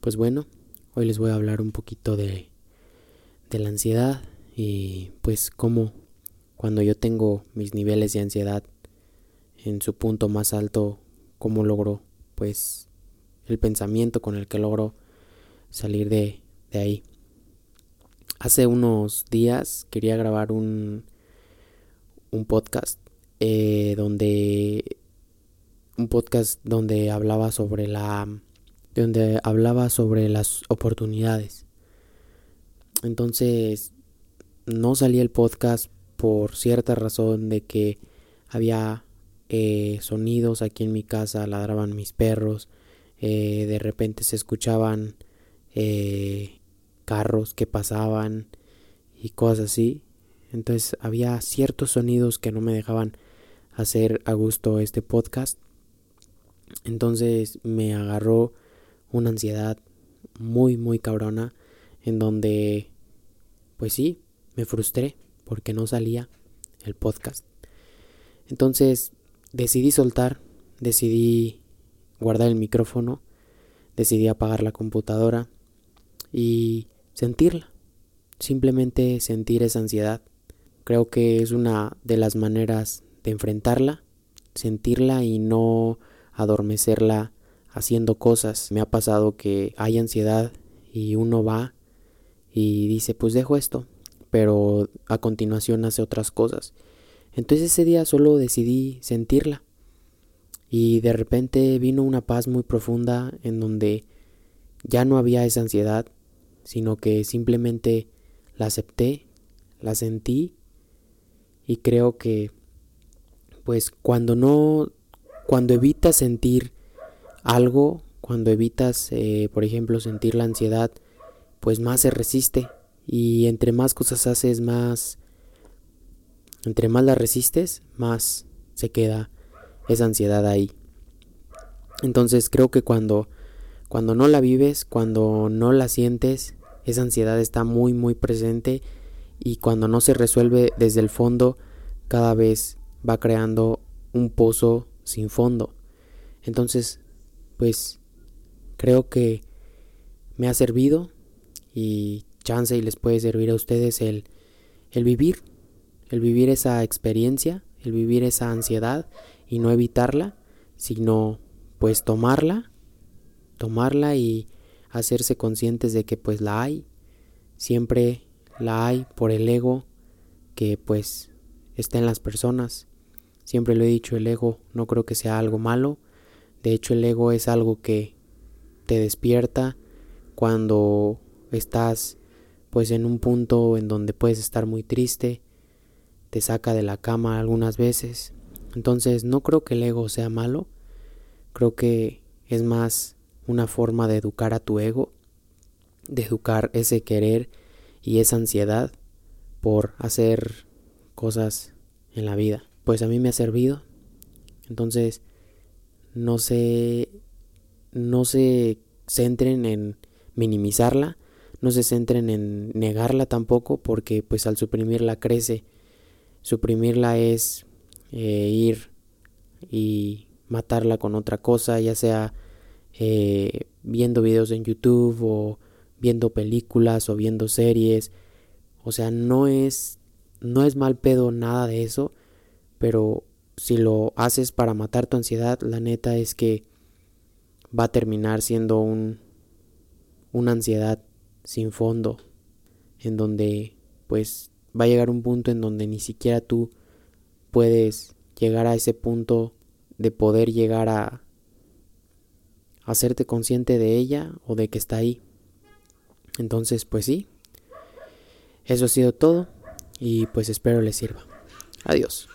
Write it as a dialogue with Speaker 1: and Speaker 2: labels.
Speaker 1: pues bueno, hoy les voy a hablar un poquito de, de la ansiedad y pues cómo cuando yo tengo mis niveles de ansiedad en su punto más alto, cómo logro pues el pensamiento con el que logro salir de, de ahí. Hace unos días quería grabar un, un podcast eh, donde un podcast donde hablaba sobre la donde hablaba sobre las oportunidades. Entonces no salía el podcast por cierta razón de que había eh, sonidos aquí en mi casa, ladraban mis perros, eh, de repente se escuchaban eh, carros que pasaban y cosas así. Entonces había ciertos sonidos que no me dejaban hacer a gusto este podcast. Entonces me agarró una ansiedad muy, muy cabrona en donde, pues sí, me frustré porque no salía el podcast. Entonces decidí soltar, decidí guardar el micrófono, decidí apagar la computadora y sentirla, simplemente sentir esa ansiedad. Creo que es una de las maneras de enfrentarla, sentirla y no adormecerla haciendo cosas. Me ha pasado que hay ansiedad y uno va y dice, pues dejo esto, pero a continuación hace otras cosas. Entonces ese día solo decidí sentirla y de repente vino una paz muy profunda en donde ya no había esa ansiedad, sino que simplemente la acepté, la sentí y creo que pues cuando no, cuando evitas sentir algo, cuando evitas, eh, por ejemplo, sentir la ansiedad, pues más se resiste y entre más cosas haces, más, entre más la resistes, más se queda esa ansiedad ahí. Entonces creo que cuando, cuando no la vives, cuando no la sientes, esa ansiedad está muy muy presente y cuando no se resuelve desde el fondo, cada vez va creando un pozo sin fondo. Entonces pues creo que me ha servido y chance y les puede servir a ustedes el, el vivir, el vivir esa experiencia, el vivir esa ansiedad y no evitarla, sino pues tomarla, tomarla y hacerse conscientes de que pues la hay, siempre la hay por el ego que pues está en las personas. Siempre lo he dicho, el ego no creo que sea algo malo, de hecho, el ego es algo que te despierta cuando estás pues en un punto en donde puedes estar muy triste, te saca de la cama algunas veces. Entonces, no creo que el ego sea malo. Creo que es más una forma de educar a tu ego, de educar ese querer y esa ansiedad por hacer cosas en la vida. Pues a mí me ha servido. Entonces, no se, no se centren en minimizarla, no se centren en negarla tampoco, porque pues al suprimirla crece. Suprimirla es eh, ir y matarla con otra cosa, ya sea eh, viendo videos en YouTube o viendo películas o viendo series. O sea, no es, no es mal pedo nada de eso, pero si lo haces para matar tu ansiedad, la neta es que va a terminar siendo un una ansiedad sin fondo en donde pues va a llegar un punto en donde ni siquiera tú puedes llegar a ese punto de poder llegar a hacerte consciente de ella o de que está ahí. Entonces, pues sí. Eso ha sido todo y pues espero les sirva. Adiós.